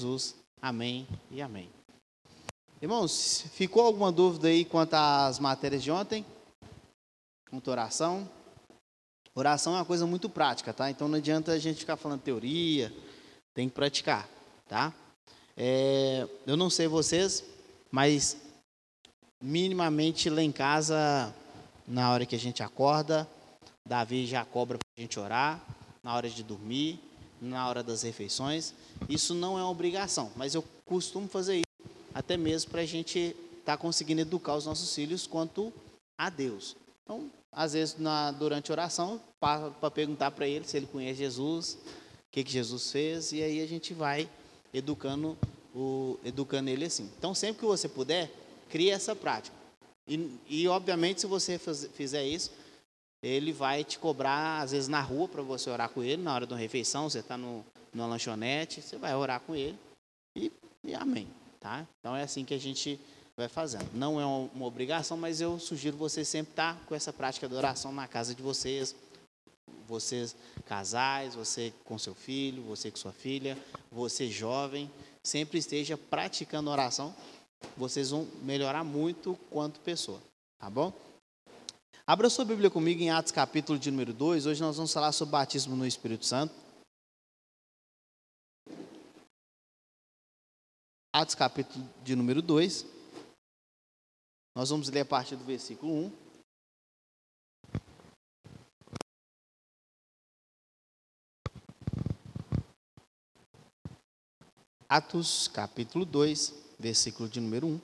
Jesus. Amém e amém. Irmãos, ficou alguma dúvida aí quanto às matérias de ontem? Quanto à oração? Oração é uma coisa muito prática, tá? Então não adianta a gente ficar falando teoria, tem que praticar, tá? É, eu não sei vocês, mas minimamente lá em casa, na hora que a gente acorda, Davi já cobra para a gente orar, na hora de dormir, na hora das refeições. Isso não é uma obrigação, mas eu costumo fazer isso, até mesmo para a gente estar tá conseguindo educar os nossos filhos quanto a Deus. Então, às vezes, na, durante a oração, para perguntar para ele se ele conhece Jesus, o que, que Jesus fez, e aí a gente vai educando, o, educando ele assim. Então, sempre que você puder, crie essa prática. E, e obviamente, se você fizer isso, ele vai te cobrar, às vezes, na rua para você orar com ele, na hora de uma refeição, você está numa lanchonete, você vai orar com ele e, e amém. Tá? Então é assim que a gente vai fazendo. Não é uma obrigação, mas eu sugiro você sempre estar tá com essa prática de oração na casa de vocês, vocês casais, você com seu filho, você com sua filha, você jovem, sempre esteja praticando oração. Vocês vão melhorar muito quanto pessoa, tá bom? Abra sua Bíblia comigo em Atos capítulo de número 2. Hoje nós vamos falar sobre batismo no Espírito Santo. Atos capítulo de número 2. Nós vamos ler a partir do versículo 1. Atos capítulo 2, versículo de número 1.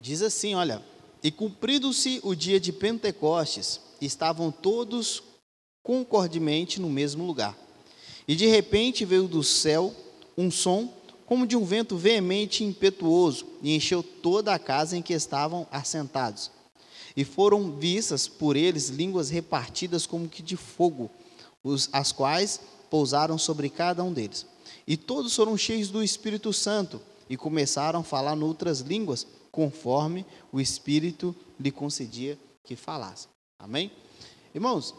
Diz assim, olha, e cumprido-se o dia de Pentecostes, estavam todos concordemente no mesmo lugar. E de repente veio do céu um som como de um vento veemente e impetuoso, e encheu toda a casa em que estavam assentados. E foram vistas por eles línguas repartidas como que de fogo, as quais pousaram sobre cada um deles. E todos foram cheios do Espírito Santo e começaram a falar noutras línguas conforme o Espírito lhe concedia que falasse. Amém? Irmãos,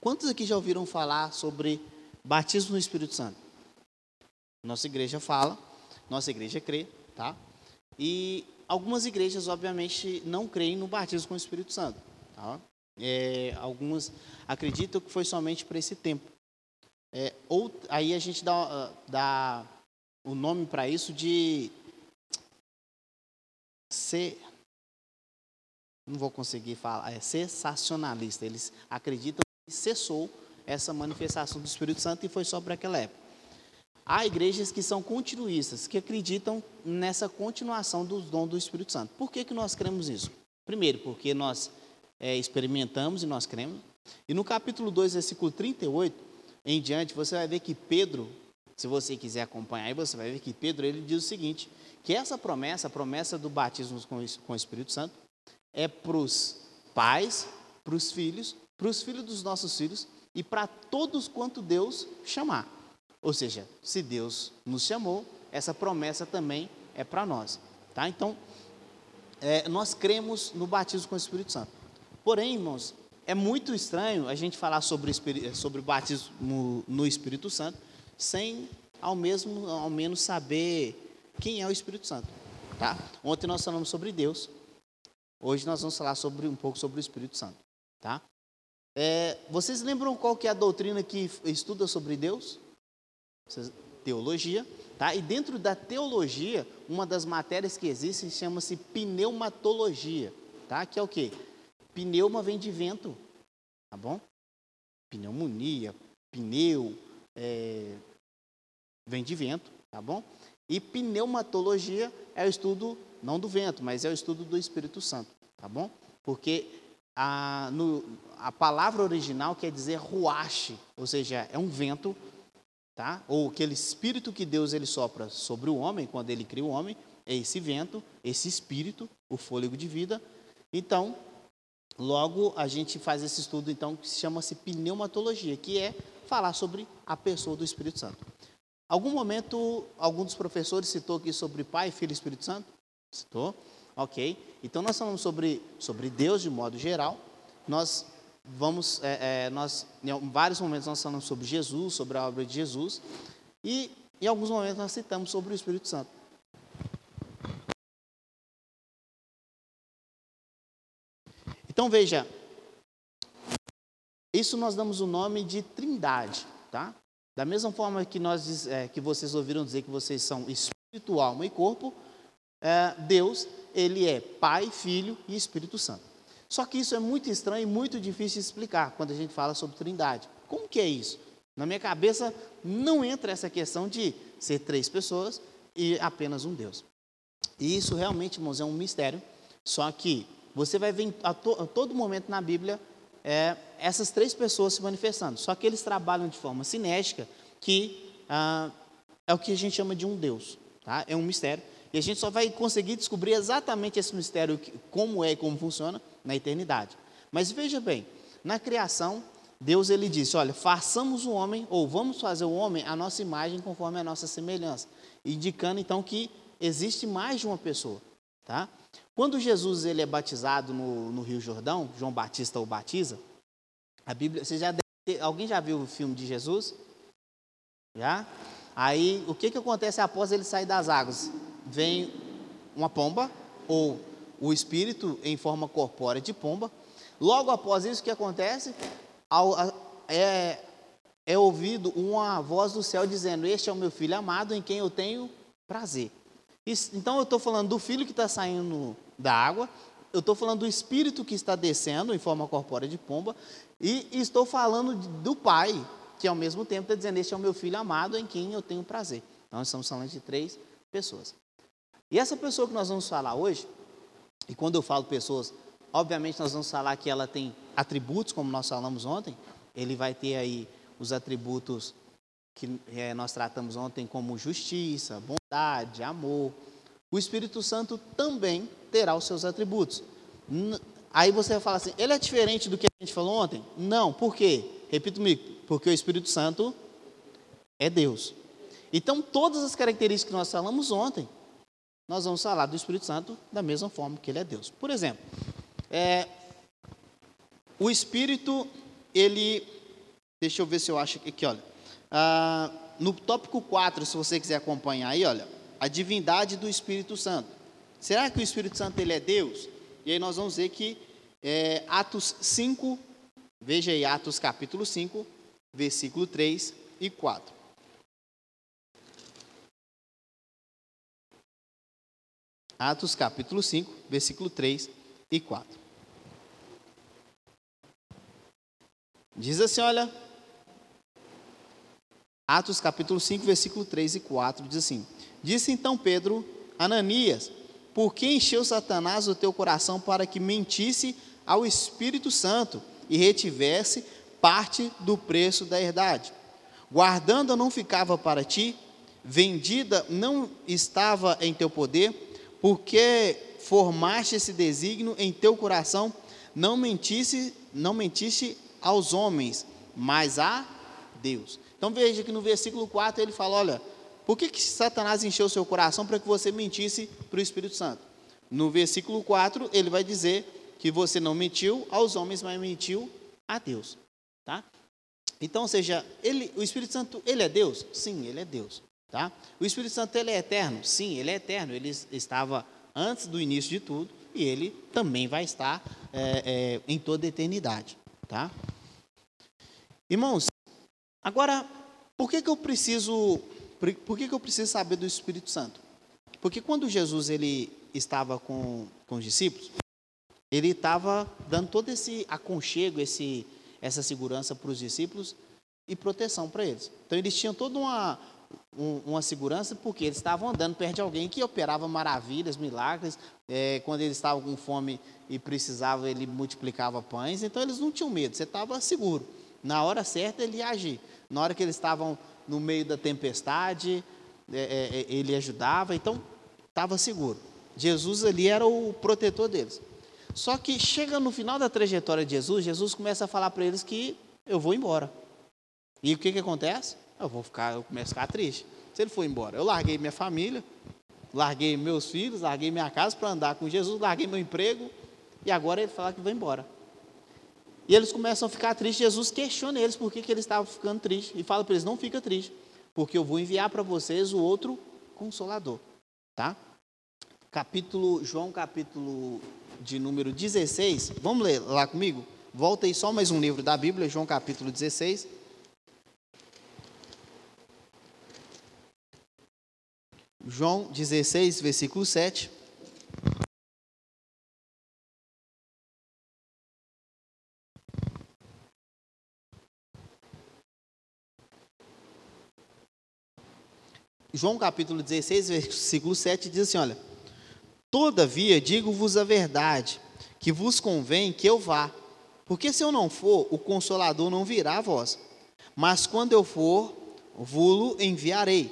quantos aqui já ouviram falar sobre batismo no Espírito Santo? Nossa igreja fala, nossa igreja crê, tá? E algumas igrejas, obviamente, não creem no batismo com o Espírito Santo, tá? É, algumas acreditam que foi somente para esse tempo. É, ou aí a gente dá, dá o nome para isso de ser, não vou conseguir falar, é sensacionalista. Eles acreditam que cessou essa manifestação do Espírito Santo e foi só para aquela época. Há igrejas que são continuistas, que acreditam nessa continuação dos dons do Espírito Santo. Por que, que nós cremos isso? Primeiro, porque nós é, experimentamos e nós cremos. E no capítulo 2, versículo 38 em diante, você vai ver que Pedro, se você quiser acompanhar você vai ver que Pedro ele diz o seguinte: que essa promessa, a promessa do batismo com o Espírito Santo, é para os pais, para os filhos, para os filhos dos nossos filhos e para todos quanto Deus chamar. Ou seja, se Deus nos chamou, essa promessa também é para nós. Tá? Então, é, nós cremos no batismo com o Espírito Santo. Porém, irmãos, é muito estranho a gente falar sobre, sobre o batismo no Espírito Santo sem ao, mesmo, ao menos saber quem é o Espírito Santo. Tá? Ontem nós falamos sobre Deus. Hoje nós vamos falar sobre, um pouco sobre o Espírito Santo. Tá? É, vocês lembram qual que é a doutrina que estuda sobre Deus? Teologia. Tá? E dentro da teologia, uma das matérias que existe chama-se pneumatologia. Tá? Que é o quê? Pneuma vem de vento. Tá bom? Pneumonia, pneu, é, vem de vento. Tá bom? E pneumatologia é o estudo, não do vento, mas é o estudo do Espírito Santo, tá bom? Porque a, no, a palavra original quer dizer ruache, ou seja, é um vento, tá? Ou aquele espírito que Deus ele sopra sobre o homem, quando ele cria o homem, é esse vento, esse espírito, o fôlego de vida. Então, logo a gente faz esse estudo então que chama-se pneumatologia, que é falar sobre a pessoa do Espírito Santo. Algum momento, algum dos professores citou aqui sobre Pai, Filho e Espírito Santo? Citou? Ok. Então, nós falamos sobre, sobre Deus de modo geral. Nós vamos, é, é, nós, em vários momentos, nós falamos sobre Jesus, sobre a obra de Jesus. E em alguns momentos nós citamos sobre o Espírito Santo. Então veja, isso nós damos o nome de Trindade, tá? Da mesma forma que nós é, que vocês ouviram dizer que vocês são espírito, alma e corpo, é, Deus ele é Pai, Filho e Espírito Santo. Só que isso é muito estranho e muito difícil de explicar quando a gente fala sobre Trindade. Como que é isso? Na minha cabeça não entra essa questão de ser três pessoas e apenas um Deus. E isso realmente, irmãos, é um mistério. Só que você vai ver a, to, a todo momento na Bíblia é, essas três pessoas se manifestando. Só que eles trabalham de forma cinética, que ah, é o que a gente chama de um Deus. Tá? É um mistério. E a gente só vai conseguir descobrir exatamente esse mistério, como é e como funciona, na eternidade. Mas veja bem, na criação, Deus ele disse: olha, façamos o homem, ou vamos fazer o homem a nossa imagem conforme a nossa semelhança, indicando então que existe mais de uma pessoa, tá? Quando Jesus ele é batizado no, no Rio Jordão, João Batista o batiza, a Bíblia, você já ter, alguém já viu o filme de Jesus? Já? Aí, o que que acontece após ele sair das águas? Vem uma pomba ou o espírito em forma corpórea de pomba. Logo após isso, o que acontece? É, é ouvido uma voz do céu dizendo: Este é o meu filho amado em quem eu tenho prazer. Então eu estou falando do filho que está saindo da água, eu estou falando do espírito que está descendo em forma corpórea de pomba, e, estou falando do pai, que ao mesmo tempo está dizendo: Este é o meu filho amado em quem eu tenho prazer. Então estamos falando de três pessoas. E essa pessoa que nós vamos falar hoje, e quando eu falo pessoas, obviamente nós vamos falar que ela tem atributos, como nós falamos ontem. Ele vai ter aí os atributos que é, nós tratamos ontem, como justiça, bondade, amor. O Espírito Santo também terá os seus atributos. Aí você vai falar assim: ele é diferente do que a gente falou ontem? Não, por quê? Repito comigo: porque o Espírito Santo é Deus. Então, todas as características que nós falamos ontem, nós vamos falar do Espírito Santo da mesma forma que ele é Deus. Por exemplo, é, o Espírito, ele. Deixa eu ver se eu acho aqui, olha. Ah, no tópico 4, se você quiser acompanhar aí, olha. A divindade do Espírito Santo. Será que o Espírito Santo ele é Deus? E aí nós vamos ver que é, Atos 5, veja aí, Atos capítulo 5, versículo 3 e 4. Atos capítulo 5, versículo 3 e 4. Diz assim, olha, Atos capítulo 5, versículo 3 e 4, diz assim: Disse então Pedro, Ananias, por que encheu Satanás o teu coração para que mentisse ao Espírito Santo e retivesse parte do preço da herdade? Guardando não ficava para ti, vendida não estava em teu poder, porque formaste esse desígnio em teu coração, não mentisse, não mentiste aos homens, mas a Deus. Então veja que no versículo 4 ele fala: olha, por que, que Satanás encheu seu coração para que você mentisse para o Espírito Santo? No versículo 4 ele vai dizer que você não mentiu aos homens, mas mentiu a Deus. Tá? Então, ou seja, ele, o Espírito Santo, ele é Deus? Sim, ele é Deus. Tá? O Espírito Santo ele é eterno? Sim, ele é eterno. Ele estava antes do início de tudo e ele também vai estar é, é, em toda a eternidade. Tá? Irmãos, agora, por que, que eu preciso por que, que eu preciso saber do Espírito Santo? Porque quando Jesus ele estava com, com os discípulos, ele estava dando todo esse aconchego, esse, essa segurança para os discípulos e proteção para eles. Então eles tinham toda uma, um, uma segurança porque eles estavam andando perto de alguém que operava maravilhas, milagres. É, quando eles estavam com fome e precisavam, ele multiplicava pães. Então eles não tinham medo, você estava seguro. Na hora certa ele ia agir. Na hora que eles estavam no meio da tempestade, é, é, é ele ajudava. Então estava seguro. Jesus ali era o protetor deles. Só que chega no final da trajetória de Jesus, Jesus começa a falar para eles que eu vou embora. E o que, que acontece? eu vou ficar, eu começo a ficar triste. Se ele for embora, eu larguei minha família, larguei meus filhos, larguei minha casa para andar com Jesus, larguei meu emprego, e agora ele fala que vai embora. E eles começam a ficar tristes. Jesus questiona eles por que, que eles estavam ficando tristes. E fala para eles: não fica triste, porque eu vou enviar para vocês o outro consolador, tá? Capítulo João capítulo de número 16. Vamos ler lá comigo? Volta aí só mais um livro da Bíblia, João capítulo 16. João 16, versículo 7. João capítulo 16, versículo 7 diz assim: Olha, todavia digo-vos a verdade, que vos convém que eu vá, porque se eu não for, o consolador não virá a vós, mas quando eu for, vou-lo enviarei.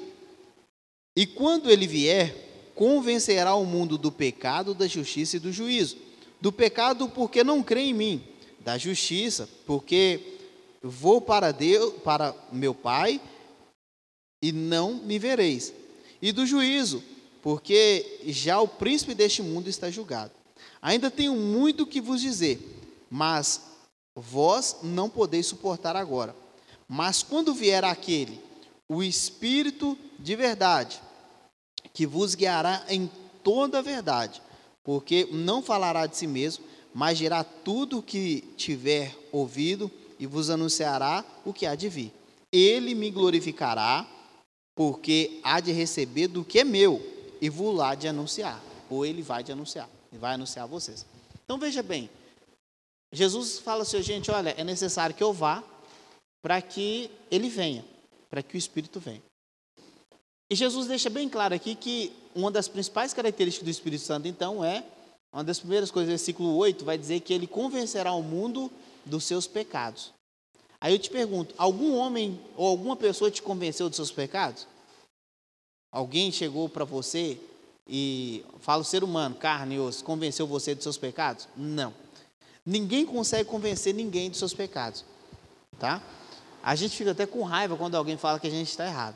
E quando ele vier, convencerá o mundo do pecado, da justiça e do juízo. Do pecado, porque não crê em mim, da justiça, porque vou para Deus, para meu Pai, e não me vereis. E do juízo, porque já o príncipe deste mundo está julgado. Ainda tenho muito que vos dizer, mas vós não podeis suportar agora. Mas quando vier aquele, o Espírito de verdade, que vos guiará em toda a verdade, porque não falará de si mesmo, mas dirá tudo o que tiver ouvido e vos anunciará o que há de vir. Ele me glorificará, porque há de receber do que é meu e vou lá de anunciar, ou ele vai de anunciar, ele vai anunciar a vocês. Então veja bem, Jesus fala assim, gente, olha, é necessário que eu vá para que ele venha, para que o Espírito venha. E Jesus deixa bem claro aqui que uma das principais características do Espírito Santo, então, é, uma das primeiras coisas, versículo 8, vai dizer que ele convencerá o mundo dos seus pecados. Aí eu te pergunto: algum homem ou alguma pessoa te convenceu dos seus pecados? Alguém chegou para você e fala o ser humano, carne e osso, convenceu você dos seus pecados? Não. Ninguém consegue convencer ninguém dos seus pecados, tá? A gente fica até com raiva quando alguém fala que a gente está errado.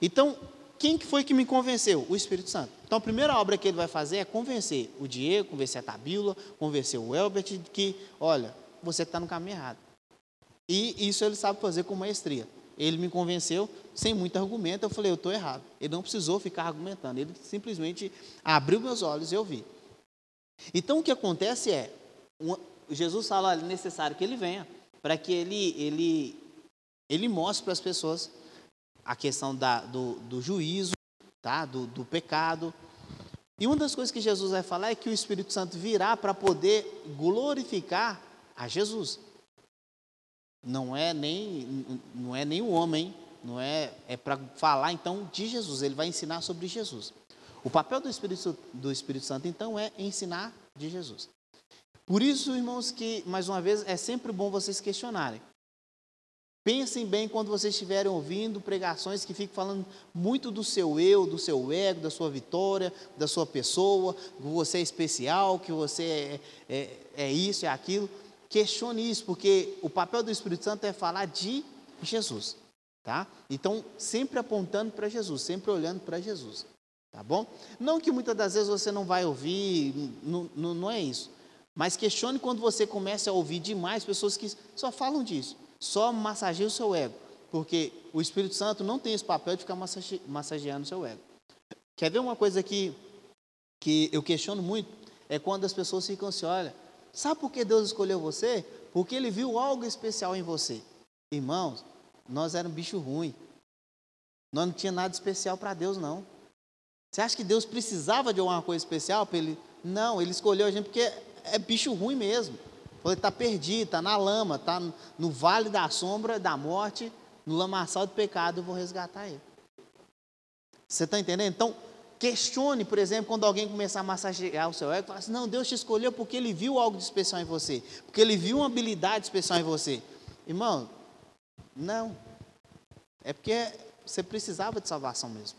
Então, quem que foi que me convenceu? O Espírito Santo. Então, a primeira obra que ele vai fazer é convencer o Diego, convencer a Tabila, convencer o Elbert que, olha, você está no caminho errado. E isso ele sabe fazer com maestria. Ele me convenceu sem muito argumento. Eu falei, eu estou errado. Ele não precisou ficar argumentando. Ele simplesmente abriu meus olhos e eu vi. Então o que acontece é, Jesus fala, é necessário que ele venha para que ele, ele, ele mostre para as pessoas a questão da, do, do juízo, tá? do, do pecado. E uma das coisas que Jesus vai falar é que o Espírito Santo virá para poder glorificar a Jesus não é nem não é nem o homem, não é é para falar então de Jesus. Ele vai ensinar sobre Jesus. O papel do Espírito do Espírito Santo então é ensinar de Jesus. Por isso, irmãos, que mais uma vez é sempre bom vocês questionarem. Pensem bem quando vocês estiverem ouvindo pregações que ficam falando muito do seu eu, do seu ego, da sua vitória, da sua pessoa, que você é especial, que você é, é, é isso, é aquilo. Questione isso, porque o papel do Espírito Santo é falar de Jesus, tá? Então, sempre apontando para Jesus, sempre olhando para Jesus, tá bom? Não que muitas das vezes você não vai ouvir, não, não, não é isso. Mas questione quando você começa a ouvir demais pessoas que só falam disso, só massageiam o seu ego, porque o Espírito Santo não tem esse papel de ficar massageando o seu ego. Quer ver uma coisa que, que eu questiono muito? É quando as pessoas ficam assim, olha, Sabe por que Deus escolheu você? Porque Ele viu algo especial em você. Irmãos, nós éramos bicho ruim. Nós não tinha nada especial para Deus, não. Você acha que Deus precisava de alguma coisa especial para Ele? Não, Ele escolheu a gente porque é bicho ruim mesmo. Ele está perdido, está na lama, está no vale da sombra da morte, no lamaçal do pecado, eu vou resgatar ele. Você está entendendo? Então, Questione, por exemplo, quando alguém começar a massagear o seu ego, fala assim, não, Deus te escolheu porque Ele viu algo de especial em você, porque Ele viu uma habilidade especial em você. Irmão, não. É porque você precisava de salvação mesmo.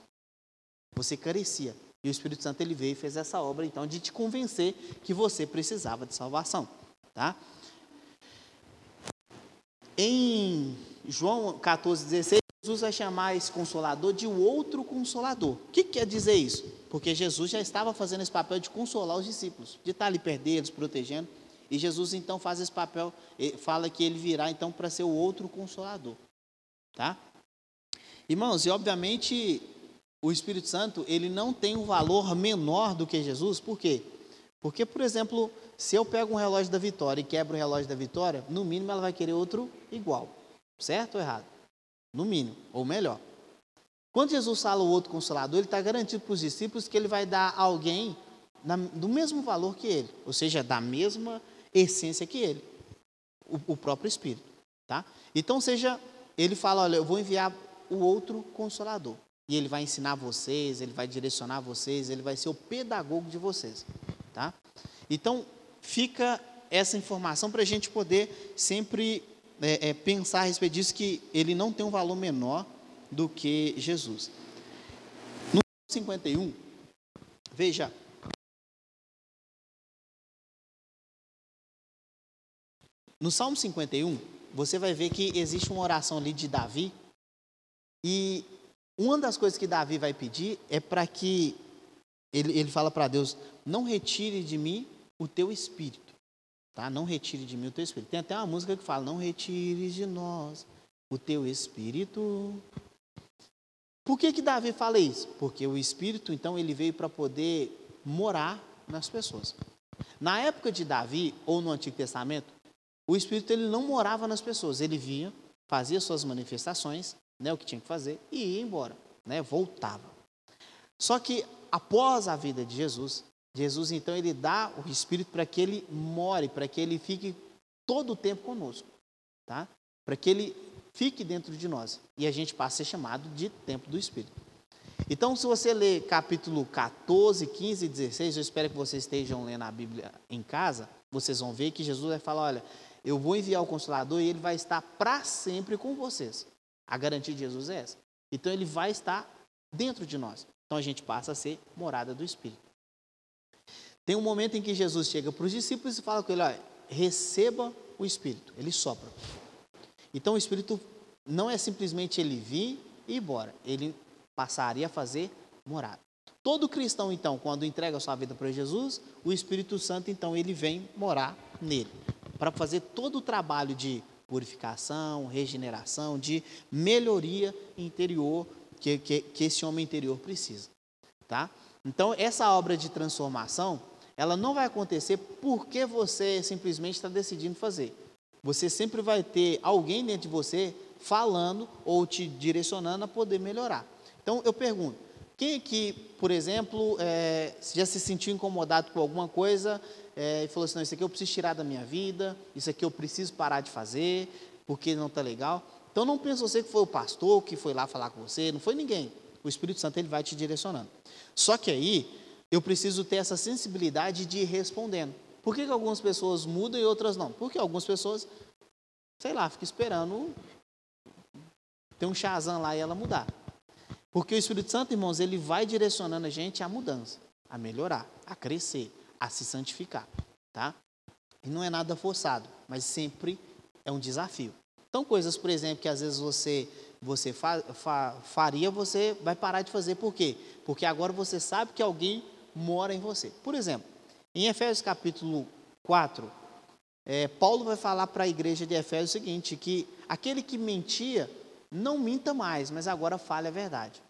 Você carecia. E o Espírito Santo ele veio e fez essa obra, então, de te convencer que você precisava de salvação. Tá? Em João 14, 16, Jesus vai chamar esse consolador de outro consolador. O que quer dizer isso? Porque Jesus já estava fazendo esse papel de consolar os discípulos, de estar ali perto deles, protegendo. E Jesus então faz esse papel, fala que ele virá então para ser o outro consolador. Tá? Irmãos, e obviamente o Espírito Santo, ele não tem um valor menor do que Jesus, por quê? Porque, por exemplo, se eu pego um relógio da Vitória e quebro o relógio da Vitória, no mínimo ela vai querer outro igual. Certo ou errado? No mínimo, ou melhor. Quando Jesus fala o outro consolador, ele está garantido para os discípulos que ele vai dar alguém na, do mesmo valor que ele, ou seja, da mesma essência que ele, o, o próprio Espírito. Tá? Então, seja, ele fala: olha, eu vou enviar o outro consolador. E ele vai ensinar vocês, ele vai direcionar vocês, ele vai ser o pedagogo de vocês. Tá? Então, fica essa informação para a gente poder sempre é, é, pensar a respeito disso, que ele não tem um valor menor do que Jesus. No 51, veja. No Salmo 51, você vai ver que existe uma oração ali de Davi, e uma das coisas que Davi vai pedir é para que ele, ele fala para Deus: não retire de mim o teu espírito. Tá? Não retire de mim o teu espírito. Tem até uma música que fala: Não retire de nós o teu espírito. Por que, que Davi fala isso? Porque o espírito, então, ele veio para poder morar nas pessoas. Na época de Davi, ou no Antigo Testamento, o espírito ele não morava nas pessoas. Ele vinha, fazia suas manifestações, né, o que tinha que fazer, e ia embora, né, voltava. Só que após a vida de Jesus, Jesus então ele dá o Espírito para que ele more, para que ele fique todo o tempo conosco, tá? Para que ele fique dentro de nós e a gente passe a ser chamado de tempo do Espírito. Então, se você ler capítulo 14, 15 e 16, eu espero que vocês estejam lendo a Bíblia em casa, vocês vão ver que Jesus vai falar: olha, eu vou enviar o Consolador e ele vai estar para sempre com vocês. A garantia de Jesus é essa. Então, ele vai estar dentro de nós. Então, a gente passa a ser morada do Espírito. Tem um momento em que Jesus chega para os discípulos e fala com ele: olha, receba o Espírito. Ele sopra. Então o Espírito não é simplesmente ele vir e ir embora. Ele passaria a fazer morada. Todo cristão, então, quando entrega a sua vida para Jesus, o Espírito Santo, então, ele vem morar nele. Para fazer todo o trabalho de purificação, regeneração, de melhoria interior que, que, que esse homem interior precisa. Tá? Então, essa obra de transformação, ela não vai acontecer porque você simplesmente está decidindo fazer. Você sempre vai ter alguém dentro de você falando ou te direcionando a poder melhorar. Então eu pergunto: quem aqui, por exemplo, é, já se sentiu incomodado com alguma coisa é, e falou assim: não, isso aqui eu preciso tirar da minha vida, isso aqui eu preciso parar de fazer, porque não está legal. Então não pense você que foi o pastor que foi lá falar com você, não foi ninguém. O Espírito Santo ele vai te direcionando. Só que aí eu preciso ter essa sensibilidade de ir respondendo. Por que, que algumas pessoas mudam e outras não? Porque algumas pessoas, sei lá, ficam esperando ter um chazão lá e ela mudar. Porque o Espírito Santo, irmãos, ele vai direcionando a gente à mudança, a melhorar, a crescer, a se santificar, tá? E não é nada forçado, mas sempre é um desafio. Então, coisas, por exemplo, que às vezes você você fa, fa, faria, você vai parar de fazer. Por quê? Porque agora você sabe que alguém mora em você. Por exemplo, em Efésios capítulo 4, é, Paulo vai falar para a igreja de Efésios o seguinte: que aquele que mentia, não minta mais, mas agora fale a verdade.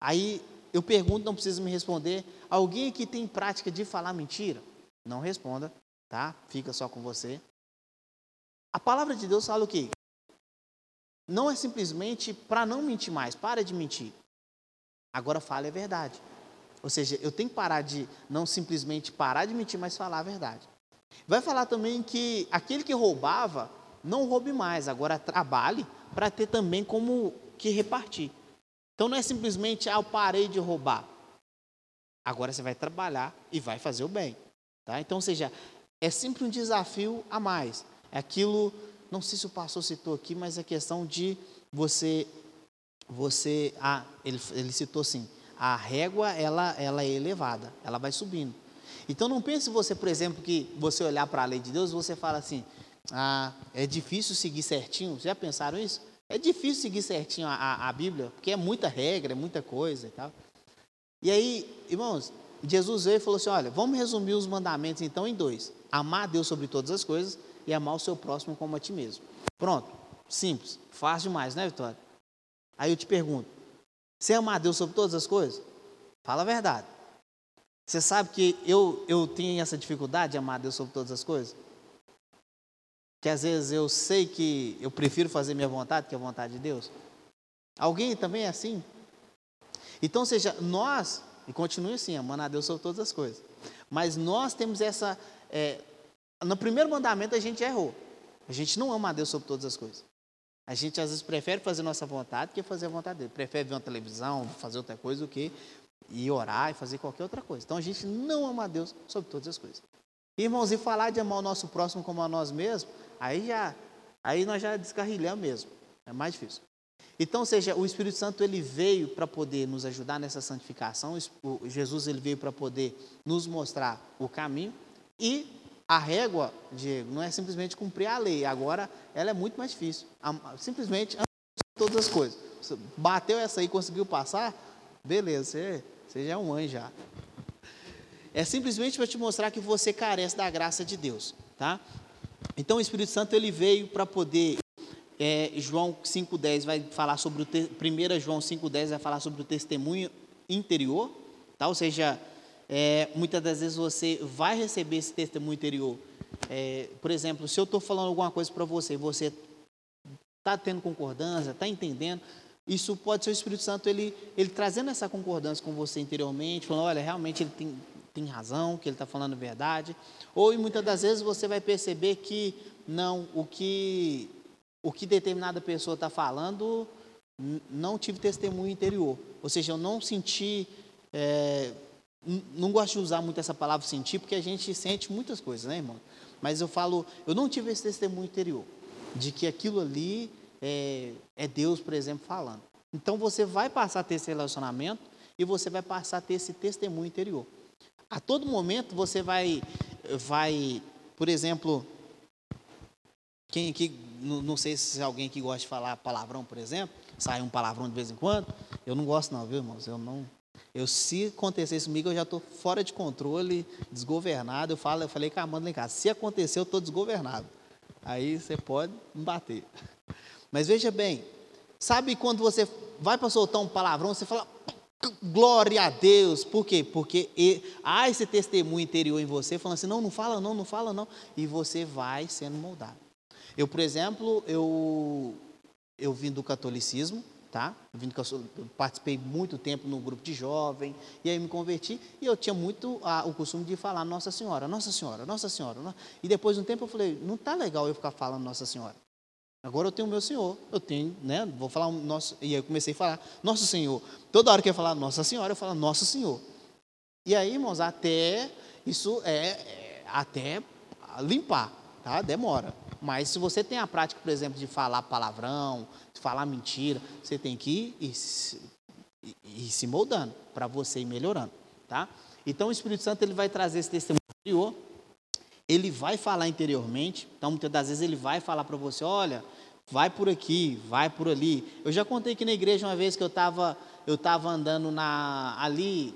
Aí eu pergunto, não precisa me responder: alguém aqui tem prática de falar mentira? Não responda, tá? Fica só com você. A palavra de Deus fala o quê? Não é simplesmente para não mentir mais, para de mentir. Agora fale a verdade. Ou seja, eu tenho que parar de, não simplesmente parar de mentir, mas falar a verdade. Vai falar também que aquele que roubava, não roube mais, agora trabalhe para ter também como que repartir. Então não é simplesmente, ah, eu parei de roubar. Agora você vai trabalhar e vai fazer o bem. Tá? Então, ou seja, é sempre um desafio a mais. É aquilo, não sei se o pastor citou aqui, mas é questão de você, você, ah, ele, ele citou assim, a régua ela, ela é elevada, ela vai subindo. Então não pense você, por exemplo, que você olhar para a lei de Deus, você fala assim, ah, é difícil seguir certinho. Já pensaram isso? É difícil seguir certinho a, a, a Bíblia, porque é muita regra, é muita coisa e tal. E aí, irmãos, Jesus veio e falou assim: olha, vamos resumir os mandamentos então em dois: amar a Deus sobre todas as coisas e amar o seu próximo como a ti mesmo. Pronto, simples, fácil demais, né, Vitória? Aí eu te pergunto: Você ama a Deus sobre todas as coisas? Fala a verdade. Você sabe que eu, eu tenho essa dificuldade de amar a Deus sobre todas as coisas? Que às vezes eu sei que eu prefiro fazer minha vontade que a vontade de Deus? Alguém também é assim? Então, seja, nós, e continue assim, amando a Deus sobre todas as coisas. Mas nós temos essa. É, no primeiro mandamento a gente errou. A gente não ama a Deus sobre todas as coisas. A gente às vezes prefere fazer nossa vontade que fazer a vontade dele. Prefere ver uma televisão, fazer outra coisa do que ir orar e fazer qualquer outra coisa. Então a gente não ama a Deus sobre todas as coisas. Irmãos, e falar de amar o nosso próximo como a nós mesmos, aí já, aí nós já descarrilhamos mesmo. É mais difícil. Então, ou seja, o Espírito Santo ele veio para poder nos ajudar nessa santificação. O Jesus ele veio para poder nos mostrar o caminho e a régua, Diego, não é simplesmente cumprir a lei. Agora, ela é muito mais difícil. Simplesmente todas as coisas. Bateu essa aí, conseguiu passar, beleza, você, você já é um anjo já. É simplesmente para te mostrar que você carece da graça de Deus, tá? Então o Espírito Santo ele veio para poder é, João 5,10 vai falar sobre o. Te, 1 João 5,10 vai falar sobre o testemunho interior, tá? ou seja, é, muitas das vezes você vai receber esse testemunho interior. É, por exemplo, se eu estou falando alguma coisa para você, você está tendo concordância, está entendendo, isso pode ser o Espírito Santo ele, ele trazendo essa concordância com você interiormente, falando, olha, realmente ele tem, tem razão, que ele está falando a verdade. Ou muitas das vezes você vai perceber que não, o que o que determinada pessoa está falando, não tive testemunho interior. Ou seja, eu não senti. É, não gosto de usar muito essa palavra sentir, porque a gente sente muitas coisas, né, irmão? Mas eu falo, eu não tive esse testemunho interior, de que aquilo ali é, é Deus, por exemplo, falando. Então você vai passar a ter esse relacionamento e você vai passar a ter esse testemunho interior. A todo momento você vai, vai por exemplo, quem aqui, não, sei se alguém que gosta de falar palavrão, por exemplo, sai um palavrão de vez em quando. Eu não gosto não, viu, irmãos? Eu não. Eu, se acontecer isso comigo, eu já estou fora de controle, desgovernado. Eu falo, eu falei com a Amanda lá se acontecer, eu estou desgovernado. Aí você pode me bater. Mas veja bem, sabe quando você vai para soltar um palavrão, você fala, glória a Deus. Por quê? Porque há esse testemunho interior em você, falando assim, não, não fala não, não fala não. E você vai sendo moldado. Eu, por exemplo, eu, eu vim do catolicismo, tá? Eu, vim do, eu participei muito tempo no grupo de jovem, e aí me converti, e eu tinha muito a, o costume de falar Nossa Senhora, Nossa Senhora, Nossa Senhora. E depois de um tempo eu falei, não tá legal eu ficar falando Nossa Senhora. Agora eu tenho o meu Senhor, eu tenho, né? Vou falar um nosso, e aí eu comecei a falar Nosso Senhor. Toda hora que eu falar Nossa Senhora, eu falo Nosso Senhor. E aí, irmãos, até isso é, é até limpar, tá? Demora. Mas se você tem a prática, por exemplo, de falar palavrão, de falar mentira, você tem que ir, ir, ir se moldando para você ir melhorando, tá? Então o Espírito Santo ele vai trazer esse testemunho interior, ele vai falar interiormente, então muitas das vezes ele vai falar para você, olha, vai por aqui, vai por ali. Eu já contei aqui na igreja uma vez que eu estava eu tava andando na ali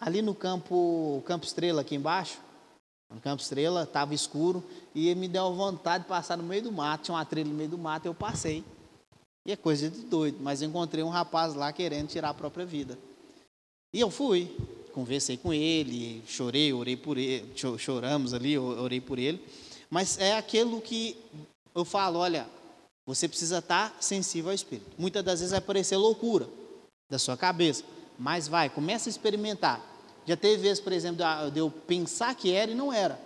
ali no campo Campo Estrela aqui embaixo, no Campo Estrela, estava escuro, e me deu vontade de passar no meio do mato, tinha uma trilha no meio do mato, eu passei. E é coisa de doido, mas encontrei um rapaz lá querendo tirar a própria vida. E eu fui, conversei com ele, chorei, orei por ele, choramos ali, orei por ele. Mas é aquilo que eu falo, olha, você precisa estar sensível ao Espírito. Muitas das vezes vai parecer loucura da sua cabeça, mas vai, começa a experimentar. Já teve vezes, por exemplo, de eu pensar que era e não era,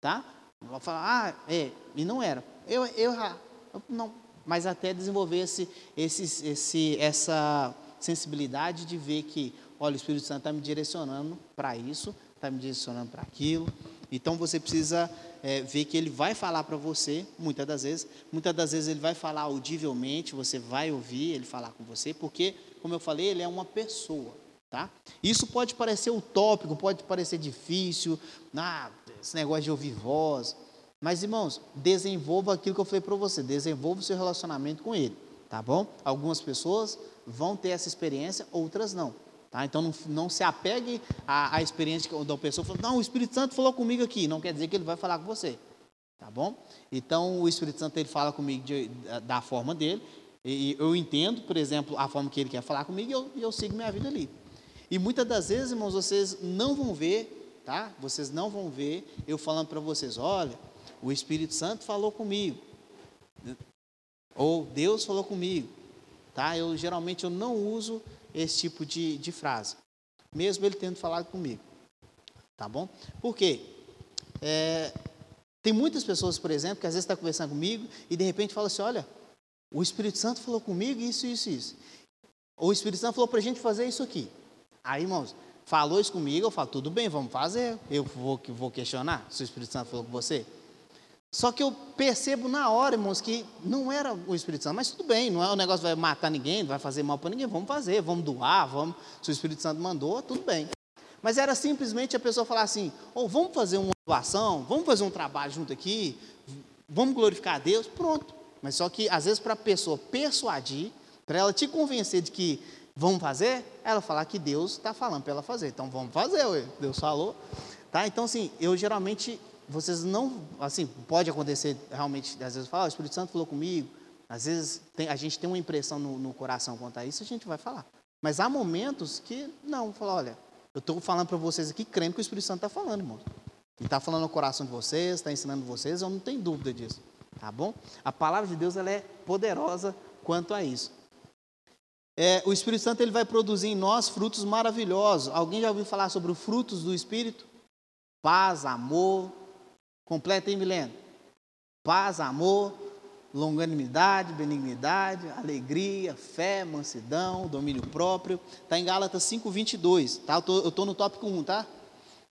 tá? Vou falar, ah, é, e não era. Eu, eu, eu não, mas até desenvolver esse, esse, esse, essa sensibilidade de ver que, olha, o Espírito Santo está me direcionando para isso, está me direcionando para aquilo. Então você precisa é, ver que ele vai falar para você, muitas das vezes. Muitas das vezes ele vai falar audivelmente, você vai ouvir ele falar com você, porque, como eu falei, ele é uma pessoa. Tá? Isso pode parecer utópico, pode parecer difícil, ah, esse negócio de ouvir voz. Mas, irmãos, desenvolva aquilo que eu falei para você, desenvolva o seu relacionamento com Ele, tá bom? Algumas pessoas vão ter essa experiência, outras não. Tá? Então, não, não se apegue à, à experiência da pessoa falando, não, o Espírito Santo falou comigo aqui, não quer dizer que ele vai falar com você. Tá bom? Então, o Espírito Santo ele fala comigo de, da forma dele, E eu entendo, por exemplo, a forma que ele quer falar comigo e eu, eu sigo minha vida ali. E muitas das vezes, irmãos, vocês não vão ver, tá? Vocês não vão ver eu falando para vocês, olha, o Espírito Santo falou comigo. Ou Deus falou comigo. Tá? Eu geralmente eu não uso esse tipo de, de frase. Mesmo ele tendo falado comigo. Tá bom? Por quê? É, tem muitas pessoas, por exemplo, que às vezes estão tá conversando comigo e de repente fala assim: olha, o Espírito Santo falou comigo isso, isso, isso. Ou o Espírito Santo falou para a gente fazer isso aqui. Aí, irmãos, falou isso comigo, eu falo, tudo bem, vamos fazer. Eu vou, vou questionar se o Espírito Santo falou com você. Só que eu percebo na hora, irmãos, que não era o Espírito Santo, mas tudo bem, não é o negócio vai matar ninguém, vai fazer mal para ninguém, vamos fazer, vamos doar, vamos, se o Espírito Santo mandou, tudo bem. Mas era simplesmente a pessoa falar assim: ou oh, vamos fazer uma doação, vamos fazer um trabalho junto aqui, vamos glorificar a Deus, pronto. Mas só que às vezes para a pessoa persuadir, para ela te convencer de que vamos fazer, ela falar que Deus está falando para ela fazer. Então vamos fazer, ué. Deus falou. Tá? Então, assim, eu geralmente, vocês não, assim, pode acontecer realmente, às vezes fala, oh, o Espírito Santo falou comigo, às vezes tem, a gente tem uma impressão no, no, coração quanto a isso, a gente vai falar. Mas há momentos que não, falar, olha, eu estou falando para vocês aqui, crendo que o Espírito Santo está falando, irmão. Ele está falando no coração de vocês, está ensinando vocês, eu não tenho dúvida disso. Tá bom? A palavra de Deus ela é poderosa quanto a isso. É, o Espírito Santo ele vai produzir em nós frutos maravilhosos. Alguém já ouviu falar sobre os frutos do Espírito? Paz, amor. Completa, hein, Milena? Paz, amor, longanimidade, benignidade, alegria, fé, mansidão, domínio próprio. Está em Gálatas 5, 22. Tá? Eu estou no tópico 1, tá?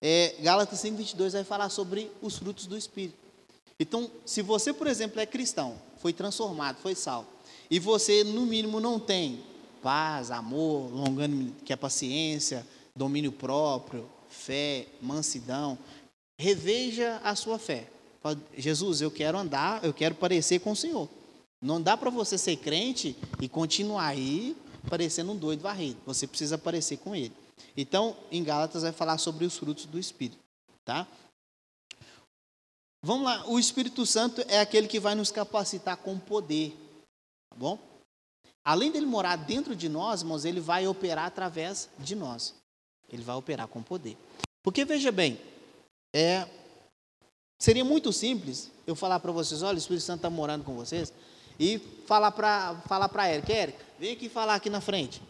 É, Gálatas 5, 22 vai falar sobre os frutos do Espírito. Então, se você, por exemplo, é cristão, foi transformado, foi salvo, e você, no mínimo, não tem paz, amor, longanimidade, que é paciência, domínio próprio, fé, mansidão, reveja a sua fé. Jesus, eu quero andar, eu quero parecer com o Senhor. Não dá para você ser crente e continuar aí parecendo um doido varrido. Você precisa parecer com Ele. Então, em Gálatas vai falar sobre os frutos do Espírito, tá? Vamos lá, o Espírito Santo é aquele que vai nos capacitar com poder, tá bom? Além dele morar dentro de nós, irmãos, ele vai operar através de nós. Ele vai operar com poder. Porque veja bem, é, seria muito simples eu falar para vocês, olha, o Espírito Santo está morando com vocês, e falar para falar para Érica, Érica, vem aqui falar aqui na frente.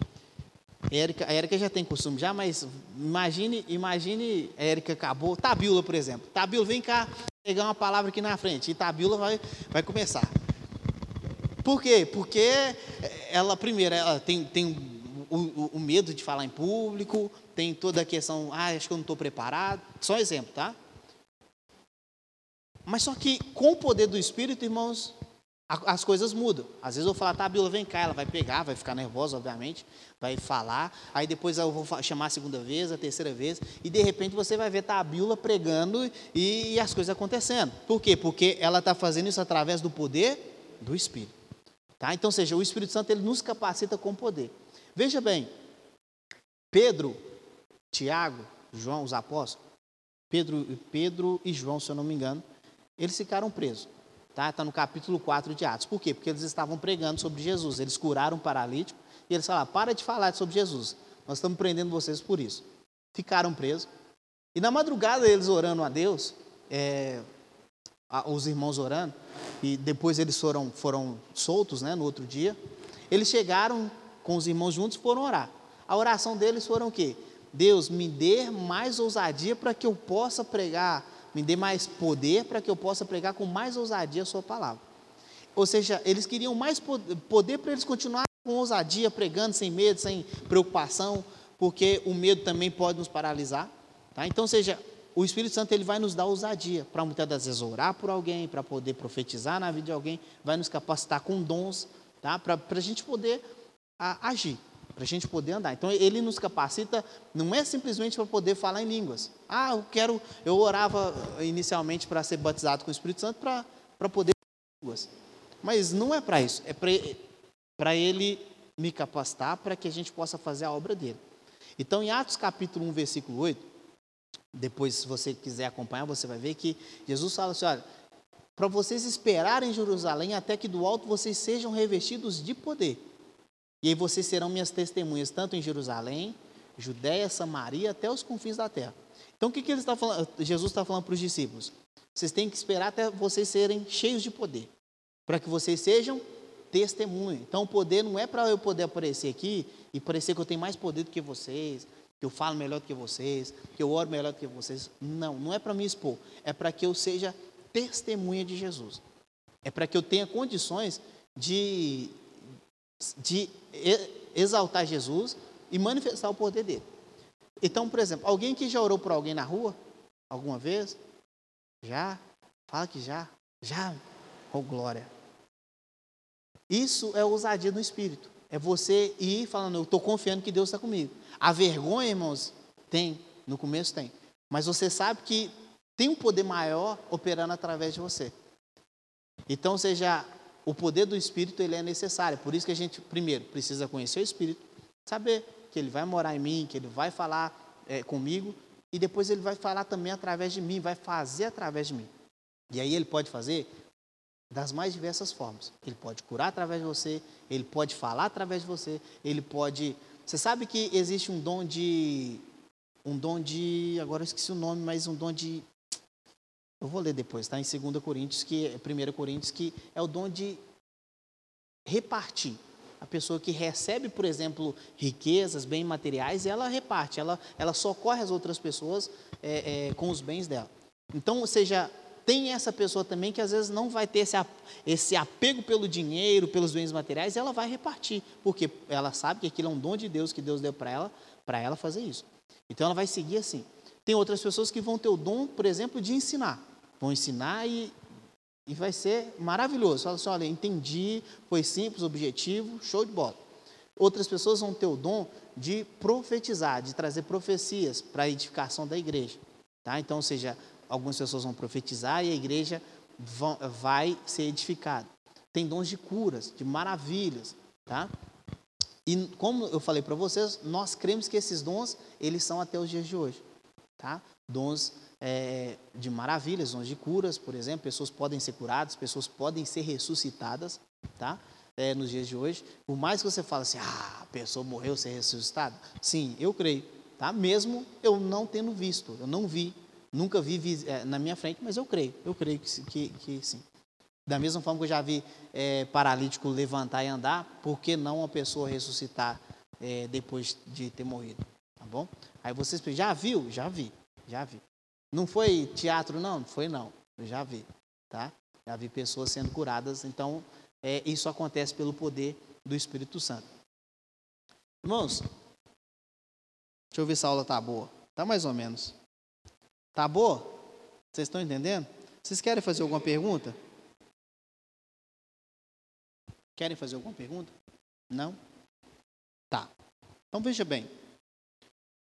Érica, a Érica já tem costume já, mas imagine, imagine a Érica acabou, Tabila, por exemplo. Tabila, vem cá pegar uma palavra aqui na frente, e Tabila vai, vai começar. Por quê? Porque ela, primeiro, ela tem, tem o, o, medo de falar em público, tem toda a questão, ah, acho que eu não estou preparado. Só exemplo, tá? Mas só que com o poder do Espírito, irmãos, as coisas mudam. Às vezes eu vou falar, tá, Bíblia, vem cá, ela vai pegar, vai ficar nervosa, obviamente, vai falar, aí depois eu vou chamar a segunda vez, a terceira vez, e de repente você vai ver tá, a Bíblia pregando e, e as coisas acontecendo. Por quê? Porque ela está fazendo isso através do poder do Espírito. Tá? Então, seja, o Espírito Santo ele nos capacita com poder. Veja bem, Pedro, Tiago, João, os apóstolos, Pedro, Pedro e João, se eu não me engano, eles ficaram presos. Está tá no capítulo 4 de Atos. Por quê? Porque eles estavam pregando sobre Jesus. Eles curaram um paralítico e eles falaram: para de falar sobre Jesus. Nós estamos prendendo vocês por isso. Ficaram presos. E na madrugada, eles orando a Deus, é, os irmãos orando, e depois eles foram, foram soltos né, no outro dia. Eles chegaram com os irmãos juntos e foram orar. A oração deles foram o quê? Deus, me dê mais ousadia para que eu possa pregar, me dê mais poder para que eu possa pregar com mais ousadia a sua palavra. Ou seja, eles queriam mais poder para eles continuar com ousadia, pregando sem medo, sem preocupação, porque o medo também pode nos paralisar. Tá? Então, seja, o Espírito Santo ele vai nos dar ousadia para muitas das vezes orar por alguém, para poder profetizar na vida de alguém, vai nos capacitar com dons, tá? para a gente poder a, agir, para a gente poder andar. Então ele nos capacita, não é simplesmente para poder falar em línguas. Ah, eu quero, eu orava inicialmente para ser batizado com o Espírito Santo para, para poder falar em línguas. Mas não é para isso, é para ele me capacitar para que a gente possa fazer a obra dele. Então, em Atos capítulo 1, versículo 8, depois, se você quiser acompanhar, você vai ver que Jesus fala assim: olha, para vocês esperarem em Jerusalém até que do alto vocês sejam revestidos de poder. E aí vocês serão minhas testemunhas, tanto em Jerusalém, Judéia, Samaria, até os confins da terra. Então o que, que ele está falando? Jesus está falando para os discípulos? Vocês têm que esperar até vocês serem cheios de poder, para que vocês sejam testemunha. Então o poder não é para eu poder aparecer aqui e parecer que eu tenho mais poder do que vocês, que eu falo melhor do que vocês, que eu oro melhor do que vocês. Não, não é para me expor, é para que eu seja testemunha de Jesus. É para que eu tenha condições de, de exaltar Jesus e manifestar o poder dele. Então, por exemplo, alguém que já orou por alguém na rua, alguma vez? Já? Fala que já. Já? Oh, glória. Isso é ousadia no espírito. É você ir falando, eu estou confiando que Deus está comigo. A vergonha, irmãos, tem. No começo tem. Mas você sabe que tem um poder maior operando através de você. Então, seja, o poder do Espírito ele é necessário. Por isso que a gente, primeiro, precisa conhecer o Espírito, saber que ele vai morar em mim, que ele vai falar é, comigo, e depois ele vai falar também através de mim, vai fazer através de mim. E aí ele pode fazer das mais diversas formas. Ele pode curar através de você, ele pode falar através de você, ele pode. Você sabe que existe um dom de. Um dom de. Agora eu esqueci o nome, mas um dom de. Eu vou ler depois, tá? Em 2 Coríntios, que 1 Coríntios, que é o dom de repartir. A pessoa que recebe, por exemplo, riquezas, bens materiais, ela reparte, ela, ela socorre as outras pessoas é, é, com os bens dela. Então, seja, tem essa pessoa também que às vezes não vai ter esse, esse apego pelo dinheiro, pelos bens materiais, e ela vai repartir, porque ela sabe que aquilo é um dom de Deus que Deus deu para ela, para ela fazer isso. Então ela vai seguir assim. Tem outras pessoas que vão ter o dom, por exemplo, de ensinar. Vão ensinar e e vai ser maravilhoso. Fala assim: olha, entendi, foi simples, objetivo, show de bola. Outras pessoas vão ter o dom de profetizar, de trazer profecias para a edificação da igreja. Tá? Então, ou seja, algumas pessoas vão profetizar e a igreja vai ser edificada. Tem dons de curas, de maravilhas. Tá? E como eu falei para vocês, nós cremos que esses dons, eles são até os dias de hoje. Tá? Dons é, de maravilhas, de curas, por exemplo, pessoas podem ser curadas, pessoas podem ser ressuscitadas, tá? É, nos dias de hoje. Por mais que você fale assim, ah, a pessoa morreu ser ressuscitada, sim, eu creio, tá? Mesmo eu não tendo visto, eu não vi, nunca vi, é, na minha frente, mas eu creio, eu creio que, que, que sim. Da mesma forma que eu já vi é, paralítico levantar e andar, por que não uma pessoa ressuscitar é, depois de ter morrido? Tá bom? Aí vocês já viu? Já vi, já vi. Não foi teatro, não? Não foi, não. Eu já vi, tá? Já vi pessoas sendo curadas. Então, é, isso acontece pelo poder do Espírito Santo. Irmãos, deixa eu ver se a aula tá boa. Tá mais ou menos. Tá boa? Vocês estão entendendo? Vocês querem fazer alguma pergunta? Querem fazer alguma pergunta? Não? Tá. Então veja bem.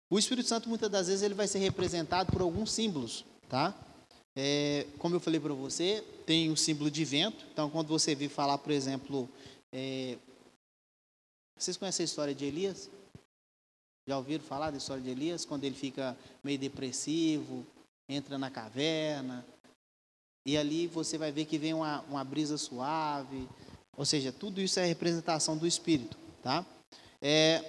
O Espírito Santo, muitas das vezes, ele vai ser representado por alguns símbolos, tá? É, como eu falei para você, tem o símbolo de vento. Então, quando você vir falar, por exemplo, é, vocês conhecem a história de Elias? Já ouviram falar da história de Elias? Quando ele fica meio depressivo, entra na caverna, e ali você vai ver que vem uma, uma brisa suave. Ou seja, tudo isso é representação do Espírito, tá? É,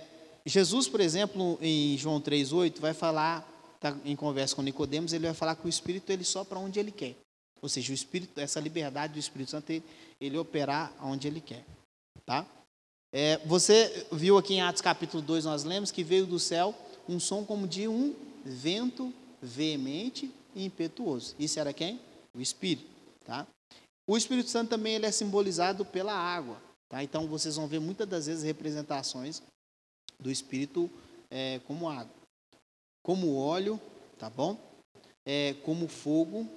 Jesus, por exemplo, em João 3,8, vai falar, tá, em conversa com Nicodemos, ele vai falar que o Espírito ele sopra onde ele quer. Ou seja, o Espírito, essa liberdade do Espírito Santo, ele, ele operar onde ele quer. Tá? É, você viu aqui em Atos capítulo 2, nós lemos que veio do céu um som como de um vento veemente e impetuoso. Isso era quem? O Espírito. Tá? O Espírito Santo também ele é simbolizado pela água. Tá? Então vocês vão ver muitas das vezes representações do Espírito é, como água, como óleo, tá bom? É, como fogo,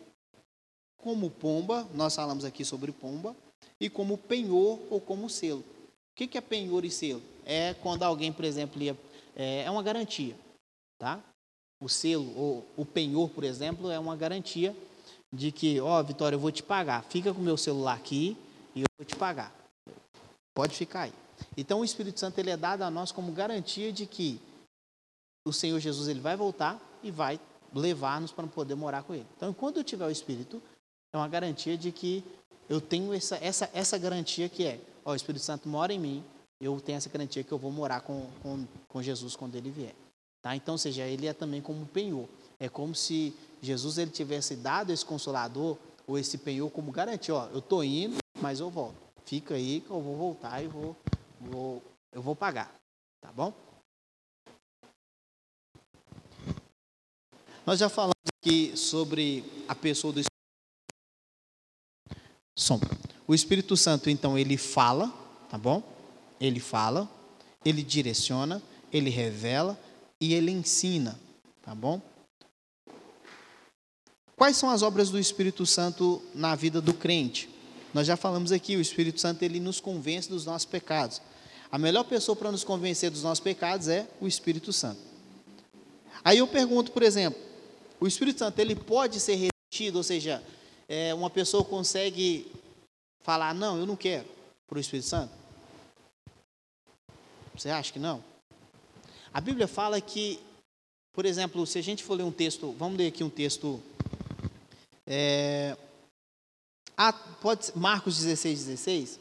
como pomba, nós falamos aqui sobre pomba, e como penhor ou como selo. O que, que é penhor e selo? É quando alguém, por exemplo, ia, é, é uma garantia, tá? O selo, ou o penhor, por exemplo, é uma garantia de que, ó, oh, Vitória, eu vou te pagar. Fica com o meu celular aqui e eu vou te pagar. Pode ficar aí. Então o Espírito Santo ele é dado a nós como garantia de que o Senhor Jesus ele vai voltar e vai levar-nos para poder morar com ele. Então, quando eu tiver o Espírito, é uma garantia de que eu tenho essa, essa, essa garantia que é, ó, o Espírito Santo mora em mim, eu tenho essa garantia que eu vou morar com, com, com Jesus quando ele vier. Tá? Então, ou seja, ele é também como penhor. É como se Jesus ele tivesse dado esse consolador ou esse penhor como garantia, ó, eu estou indo, mas eu volto. Fica aí que eu vou voltar e vou, vou, eu vou pagar. Tá bom? Nós já falamos aqui sobre a pessoa do Espírito Som. O Espírito Santo, então, ele fala, tá bom? Ele fala, ele direciona, ele revela e ele ensina, tá bom? Quais são as obras do Espírito Santo na vida do crente? Nós já falamos aqui, o Espírito Santo ele nos convence dos nossos pecados. A melhor pessoa para nos convencer dos nossos pecados é o Espírito Santo. Aí eu pergunto, por exemplo, o Espírito Santo ele pode ser resistido, ou seja, é, uma pessoa consegue falar, não, eu não quero, para o Espírito Santo? Você acha que não? A Bíblia fala que, por exemplo, se a gente for ler um texto, vamos ler aqui um texto. É, ah, pode Marcos 16, 16.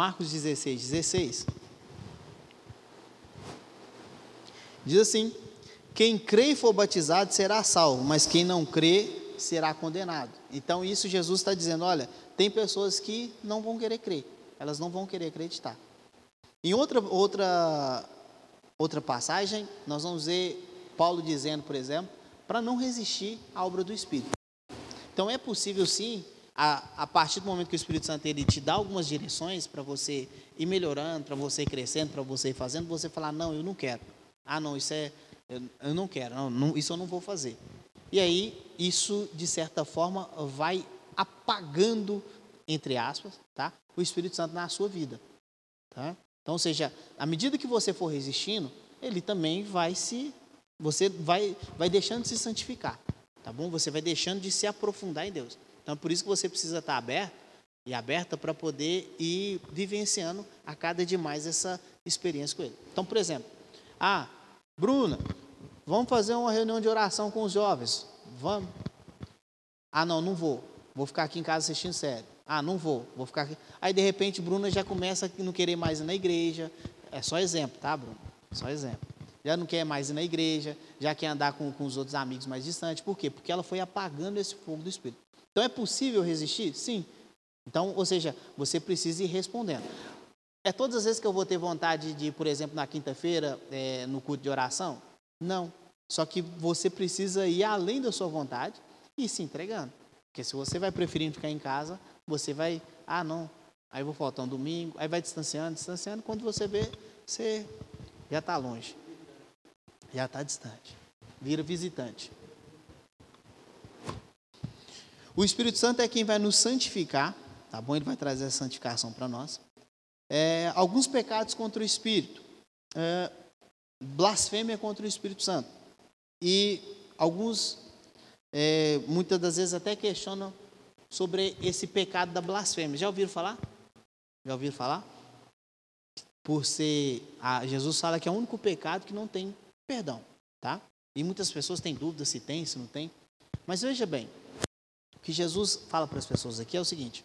Marcos 16, 16. Diz assim: Quem crê e for batizado será salvo, mas quem não crê será condenado. Então, isso Jesus está dizendo: olha, tem pessoas que não vão querer crer, elas não vão querer acreditar. Em outra, outra, outra passagem, nós vamos ver Paulo dizendo, por exemplo, para não resistir à obra do Espírito. Então, é possível sim a, a partir do momento que o Espírito Santo ele te dá algumas direções para você ir melhorando, para você ir crescendo, para você ir fazendo, você falar, não, eu não quero. Ah, não, isso é, eu, eu não quero, não, não, isso eu não vou fazer. E aí, isso, de certa forma, vai apagando, entre aspas, tá? o Espírito Santo na sua vida. Tá? Então, ou seja, à medida que você for resistindo, ele também vai se. Você vai, vai deixando de se santificar. Tá bom? Você vai deixando de se aprofundar em Deus. Então, por isso que você precisa estar aberto e aberta para poder ir vivenciando a cada dia mais essa experiência com ele. Então, por exemplo, ah, Bruna, vamos fazer uma reunião de oração com os jovens. Vamos. Ah, não, não vou. Vou ficar aqui em casa assistindo série. Ah, não vou. Vou ficar aqui. Aí, de repente, Bruna já começa a não querer mais ir na igreja. É só exemplo, tá, Bruna? Só exemplo. Já não quer mais ir na igreja, já quer andar com, com os outros amigos mais distantes. Por quê? Porque ela foi apagando esse fogo do Espírito. Então é possível resistir? Sim. Então, ou seja, você precisa ir respondendo. É todas as vezes que eu vou ter vontade de, por exemplo, na quinta-feira, é, no culto de oração? Não. Só que você precisa ir além da sua vontade e se entregando. Porque se você vai preferindo ficar em casa, você vai, ah, não, aí vou faltar um domingo, aí vai distanciando, distanciando, quando você vê, você já está longe, já está distante, vira visitante. O Espírito Santo é quem vai nos santificar, tá bom? Ele vai trazer a santificação para nós. É, alguns pecados contra o Espírito, é, blasfêmia contra o Espírito Santo. E alguns, é, muitas das vezes, até questionam sobre esse pecado da blasfêmia. Já ouviram falar? Já ouviram falar? Por ser. A, Jesus fala que é o único pecado que não tem perdão, tá? E muitas pessoas têm dúvidas se tem, se não tem. Mas veja bem, o que Jesus fala para as pessoas aqui é o seguinte: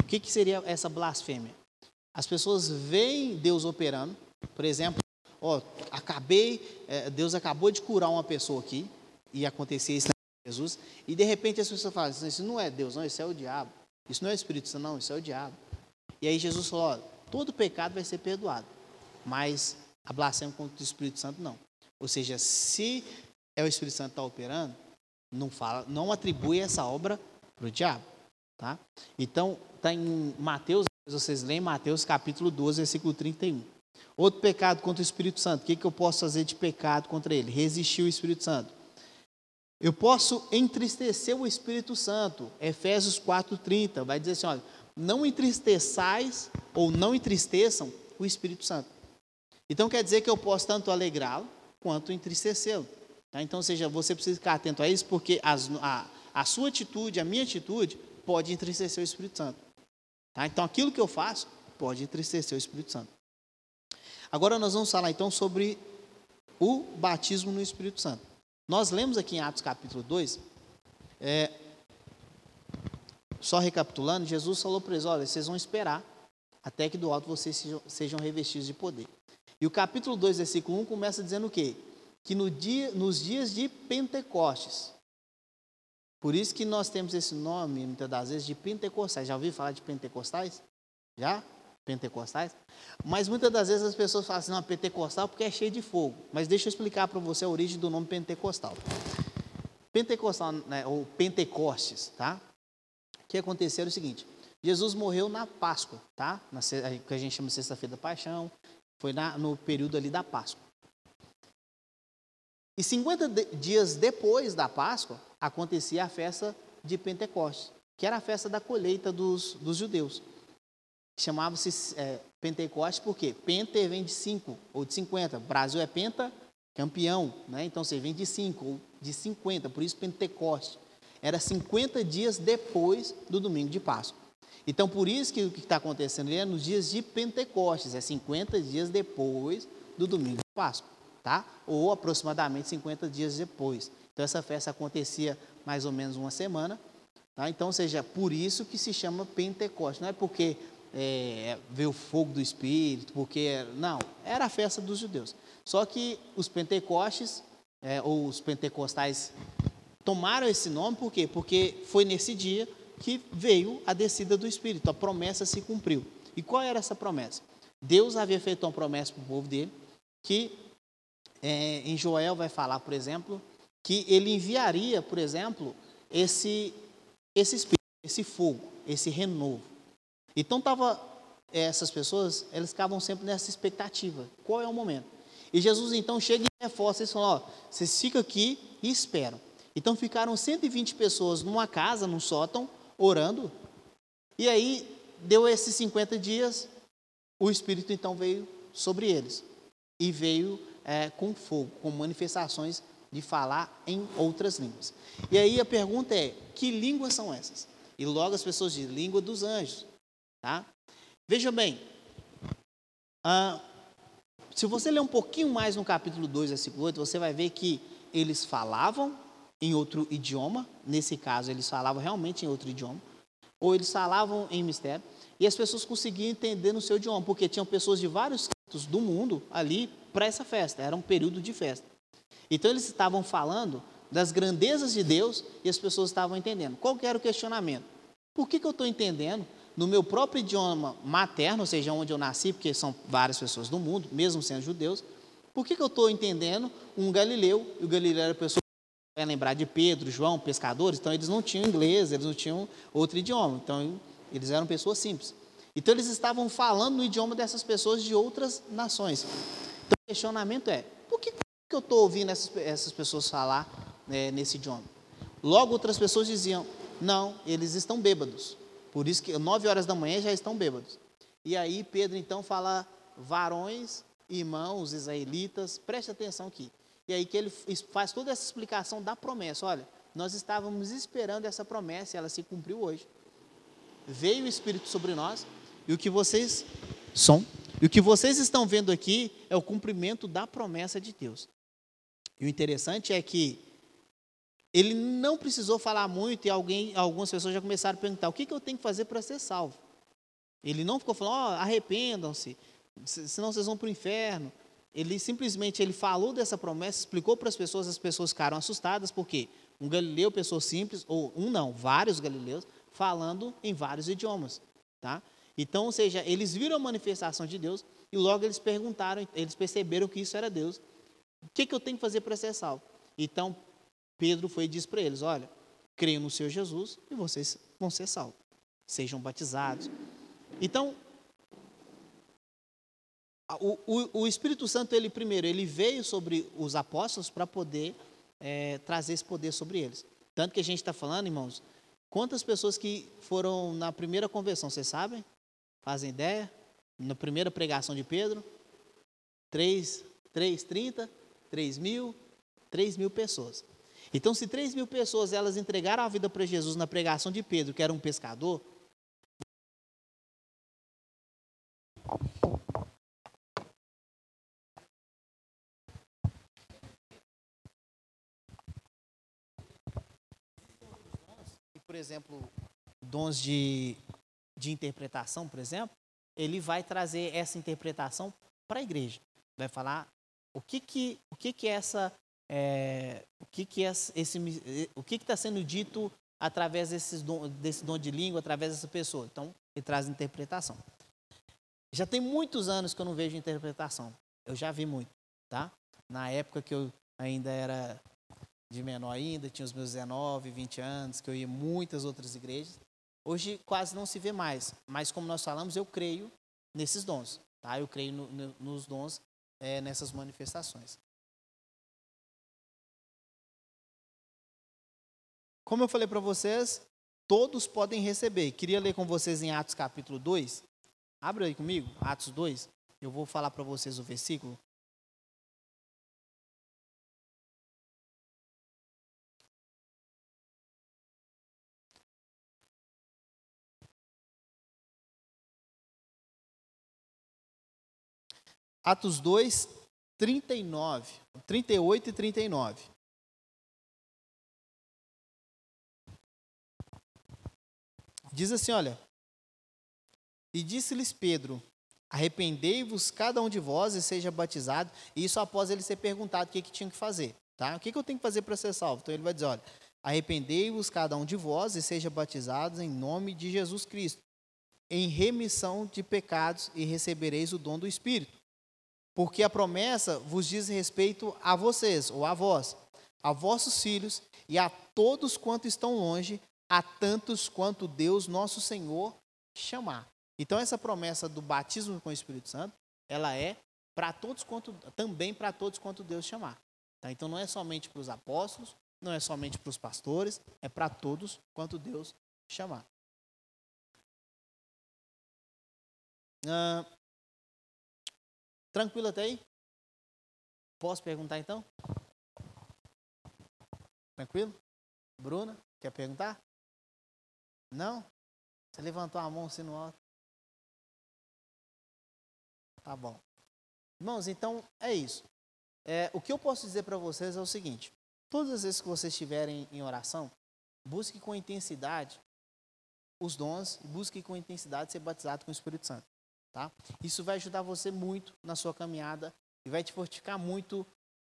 o que, que seria essa blasfêmia? As pessoas veem Deus operando, por exemplo, ó, acabei, é, Deus acabou de curar uma pessoa aqui, e acontecia isso com Jesus, e de repente as pessoas falam assim, isso não é Deus, não, isso é o diabo. Isso não é Espírito Santo, não, isso é o diabo. E aí Jesus falou, ó, todo pecado vai ser perdoado, mas a blasfêmia contra o Espírito Santo não. Ou seja, se é o Espírito Santo que está operando, não fala, não atribui essa obra para o diabo, tá? Então, está em Mateus, vocês leem Mateus capítulo 12, versículo 31. Outro pecado contra o Espírito Santo. O que, que eu posso fazer de pecado contra ele? Resistir o Espírito Santo. Eu posso entristecer o Espírito Santo. Efésios 4,30 vai dizer assim: olha, não entristeçais ou não entristeçam o Espírito Santo. Então quer dizer que eu posso tanto alegrá-lo quanto entristecê-lo. Tá? Então, seja, você precisa ficar atento a isso, porque as, a, a sua atitude, a minha atitude, pode entristecer o Espírito Santo. Tá? Então, aquilo que eu faço pode entristecer o Espírito Santo. Agora nós vamos falar então sobre o batismo no Espírito Santo. Nós lemos aqui em Atos capítulo 2, é, só recapitulando, Jesus falou para eles: olha, vocês vão esperar até que do alto vocês sejam, sejam revestidos de poder. E o capítulo 2, versículo 1 começa dizendo o quê? Que no dia, nos dias de Pentecostes, por isso que nós temos esse nome, muitas das vezes, de pentecostais. Já ouviu falar de pentecostais? Já? Pentecostais? Mas muitas das vezes as pessoas falam assim, não, pentecostal porque é cheio de fogo. Mas deixa eu explicar para você a origem do nome pentecostal. Pentecostal, né, ou Pentecostes, tá? O que aconteceu é o seguinte, Jesus morreu na Páscoa, tá? Na, que a gente chama de Sexta-feira da Paixão, foi na, no período ali da Páscoa. E 50 dias depois da Páscoa, acontecia a festa de Pentecostes, que era a festa da colheita dos, dos judeus. Chamava-se é, Pentecostes porque Pente vem de 5 ou de 50. Brasil é penta, campeão, né? então você vem de 5 ou de 50, por isso Pentecostes. Era 50 dias depois do domingo de Páscoa. Então, por isso que o que está acontecendo é nos dias de Pentecostes, é 50 dias depois do domingo de Páscoa tá? Ou aproximadamente 50 dias depois. Então essa festa acontecia mais ou menos uma semana, tá? Então, seja, por isso que se chama Pentecostes. Não é porque é, veio o fogo do Espírito, porque não, era a festa dos judeus. Só que os Pentecostes é, ou os pentecostais tomaram esse nome por quê? Porque foi nesse dia que veio a descida do Espírito, a promessa se cumpriu. E qual era essa promessa? Deus havia feito uma promessa para o povo dele que é, em Joel vai falar, por exemplo, que ele enviaria, por exemplo, esse, esse espírito, esse fogo, esse renovo. Então tava essas pessoas, elas ficavam sempre nessa expectativa. Qual é o momento? E Jesus então chega e reforça e fala, ó, vocês ficam aqui e esperam. Então ficaram 120 pessoas numa casa, num sótão, orando. E aí deu esses 50 dias, o Espírito então veio sobre eles. E veio é, com fogo, com manifestações de falar em outras línguas. E aí a pergunta é: que línguas são essas? E logo as pessoas dizem: língua dos anjos. Tá? Veja bem, ah, se você ler um pouquinho mais no capítulo 2, versículo 8, você vai ver que eles falavam em outro idioma, nesse caso eles falavam realmente em outro idioma, ou eles falavam em mistério, e as pessoas conseguiam entender no seu idioma, porque tinham pessoas de vários do mundo ali para essa festa, era um período de festa. Então eles estavam falando das grandezas de Deus e as pessoas estavam entendendo. Qual que era o questionamento? Por que, que eu estou entendendo no meu próprio idioma materno, ou seja, onde eu nasci, porque são várias pessoas do mundo, mesmo sendo judeus, por que, que eu estou entendendo um galileu, e o galileu era pessoa vai lembrar de Pedro, João, pescadores, então eles não tinham inglês, eles não tinham outro idioma, então eles eram pessoas simples. Então eles estavam falando no idioma dessas pessoas de outras nações. Então o questionamento é: por que, que eu estou ouvindo essas, essas, pessoas falar né, nesse idioma? Logo outras pessoas diziam: não, eles estão bêbados. Por isso que nove horas da manhã já estão bêbados. E aí Pedro então fala: varões, irmãos israelitas, preste atenção aqui. E aí que ele faz toda essa explicação da promessa. Olha, nós estávamos esperando essa promessa e ela se cumpriu hoje. Veio o Espírito sobre nós e o que vocês são e o que vocês estão vendo aqui é o cumprimento da promessa de Deus. E o interessante é que ele não precisou falar muito e alguém, algumas pessoas já começaram a perguntar: o que, que eu tenho que fazer para ser salvo? Ele não ficou falando: oh, arrependam-se, senão vocês vão para o inferno. Ele simplesmente ele falou dessa promessa, explicou para as pessoas, as pessoas ficaram assustadas, porque um galileu, pessoa simples, ou um não, vários galileus, falando em vários idiomas. Tá? Então, ou seja, eles viram a manifestação de Deus e logo eles perguntaram, eles perceberam que isso era Deus. O que, que eu tenho que fazer para ser salvo? Então, Pedro foi e disse para eles: Olha, creio no Senhor Jesus e vocês vão ser salvos. Sejam batizados. Então, o, o, o, Espírito Santo, ele primeiro, ele veio sobre os apóstolos para poder é, trazer esse poder sobre eles. Tanto que a gente está falando, irmãos, quantas pessoas que foram na primeira conversão, vocês sabem? Fazem ideia? Na primeira pregação de Pedro, 3, 3 30, 3 mil, 3 mil pessoas. Então, se 3 mil pessoas elas entregaram a vida para Jesus na pregação de Pedro, que era um pescador, por exemplo, dons de, de interpretação, por exemplo, ele vai trazer essa interpretação para a igreja. Vai falar o que que o que que essa é, o que que esse o que que está sendo dito através desses desse dom de língua, através dessa pessoa. Então, ele traz interpretação. Já tem muitos anos que eu não vejo interpretação. Eu já vi muito, tá? Na época que eu ainda era de menor ainda, tinha os meus 19, 20 anos, que eu ia em muitas outras igrejas. Hoje quase não se vê mais, mas como nós falamos, eu creio nesses dons, tá? Eu creio no, no, nos dons, é, nessas manifestações. Como eu falei para vocês, todos podem receber. Queria ler com vocês em Atos capítulo 2. Abra aí comigo, Atos 2. Eu vou falar para vocês o versículo. Atos 2, 39, 38 e 39. Diz assim: olha. E disse-lhes Pedro: Arrependei-vos cada um de vós e seja batizado. E isso após ele ser perguntado o que, que tinha que fazer. Tá? O que, que eu tenho que fazer para ser salvo? Então ele vai dizer: olha, arrependei-vos cada um de vós e seja batizados em nome de Jesus Cristo, em remissão de pecados, e recebereis o dom do Espírito porque a promessa vos diz respeito a vocês, ou a vós, a vossos filhos e a todos quanto estão longe, a tantos quanto Deus nosso Senhor chamar. Então essa promessa do batismo com o Espírito Santo, ela é para todos quanto também para todos quanto Deus chamar. Tá? Então não é somente para os apóstolos, não é somente para os pastores, é para todos quanto Deus chamar. Ah, Tranquilo até aí? Posso perguntar então? Tranquilo? Bruna, quer perguntar? Não? Você levantou a mão assim no alto. Tá bom. Irmãos, então é isso. É, o que eu posso dizer para vocês é o seguinte: todas as vezes que vocês estiverem em oração, busque com intensidade os dons e busque com intensidade ser batizado com o Espírito Santo. Tá? Isso vai ajudar você muito na sua caminhada e vai te fortificar muito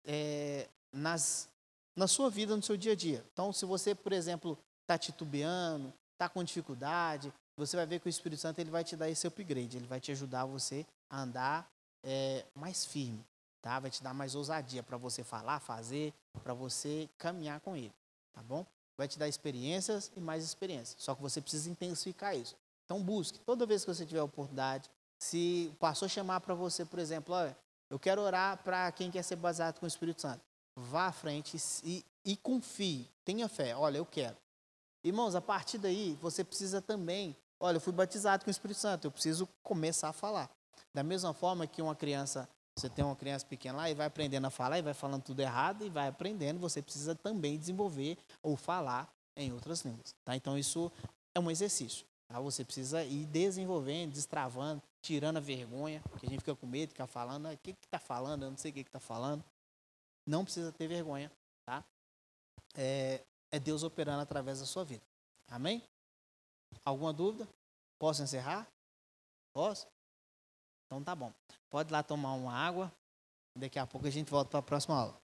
é, nas, na sua vida, no seu dia a dia. Então, se você, por exemplo, está titubeando, está com dificuldade, você vai ver que o Espírito Santo ele vai te dar esse upgrade, ele vai te ajudar você a andar é, mais firme, tá? Vai te dar mais ousadia para você falar, fazer, para você caminhar com ele, tá bom? Vai te dar experiências e mais experiências. Só que você precisa intensificar isso. Então busque, toda vez que você tiver oportunidade, se o pastor chamar para você, por exemplo, olha, eu quero orar para quem quer ser baseado com o Espírito Santo. Vá à frente e, e confie, tenha fé. Olha, eu quero. Irmãos, a partir daí, você precisa também. Olha, eu fui batizado com o Espírito Santo, eu preciso começar a falar. Da mesma forma que uma criança, você tem uma criança pequena lá e vai aprendendo a falar e vai falando tudo errado e vai aprendendo, você precisa também desenvolver ou falar em outras línguas. Tá? Então, isso é um exercício. Tá? Você precisa ir desenvolvendo, destravando, tirando a vergonha, que a gente fica com medo, fica falando, o que está falando, eu não sei o que está falando. Não precisa ter vergonha, tá? É, é Deus operando através da sua vida. Amém? Alguma dúvida? Posso encerrar? Posso? Então tá bom. Pode ir lá tomar uma água. Daqui a pouco a gente volta para a próxima aula.